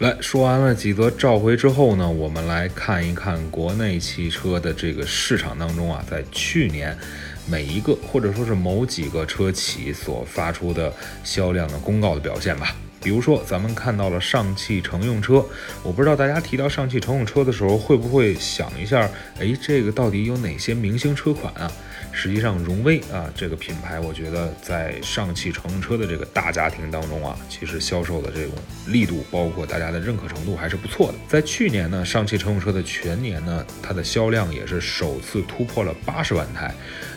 来说完了几则召回之后呢，我们来看一看国内汽车的这个市场当中啊，在去年每一个或者说是某几个车企所发出的销量的公告的表现吧。比如说，咱们看到了上汽乘用车，我不知道大家提到上汽乘用车的时候，会不会想一下，哎，这个到底有哪些明星车款啊？实际上，荣威啊这个品牌，我觉得在上汽乘用车的这个大家庭当中啊，其实销售的这种力度，包括大家的认可程度还是不错的。在去年呢，上汽乘用车的全年呢，它的销量也是首次突破了八十万台，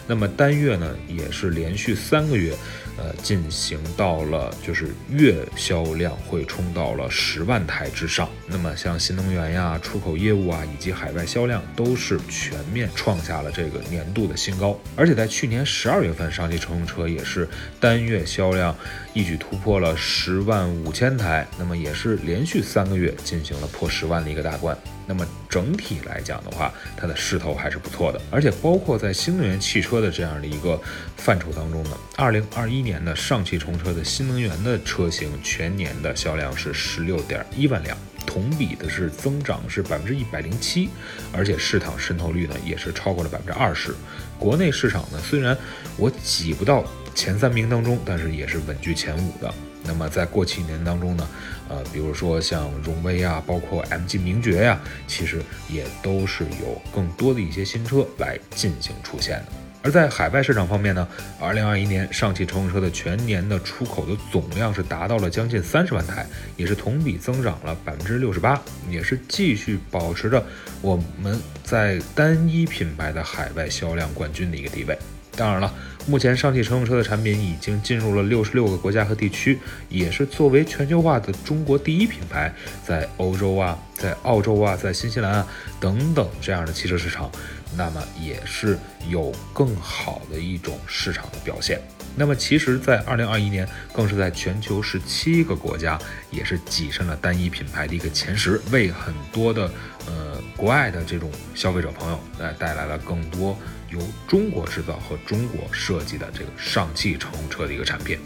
那么单月呢，也是连续三个月，呃，进行到了就是月销量会冲到了十万台之上。那么像新能源呀、出口业务啊，以及海外销量，都是全面创下了这个年度的新高。而且在去年十二月份，上汽乘用车也是单月销量一举突破了十万五千台，那么也是连续三个月进行了破十万的一个大关。那么整体来讲的话，它的势头还是不错的。而且包括在新能源汽车的这样的一个范畴当中呢，二零二一年的上汽乘用车的新能源的车型全年的销量是十六点一万辆。同比的是增长是百分之一百零七，而且市场渗透率呢也是超过了百分之二十。国内市场呢虽然我挤不到前三名当中，但是也是稳居前五的。那么在过去一年当中呢，呃，比如说像荣威啊，包括 MG 名爵呀，其实也都是有更多的一些新车来进行出现的。而在海外市场方面呢，二零二一年上汽乘用车的全年的出口的总量是达到了将近三十万台，也是同比增长了百分之六十八，也是继续保持着我们在单一品牌的海外销量冠军的一个地位。当然了，目前上汽乘用车的产品已经进入了六十六个国家和地区，也是作为全球化的中国第一品牌，在欧洲啊、在澳洲啊、在新西兰啊等等这样的汽车市场，那么也是有更好的一种市场的表现。那么其实，在二零二一年，更是在全球十七个国家，也是跻身了单一品牌的一个前十，为很多的呃国外的这种消费者朋友，来带来了更多由中国制造和中国设计的这个上汽乘用车的一个产品。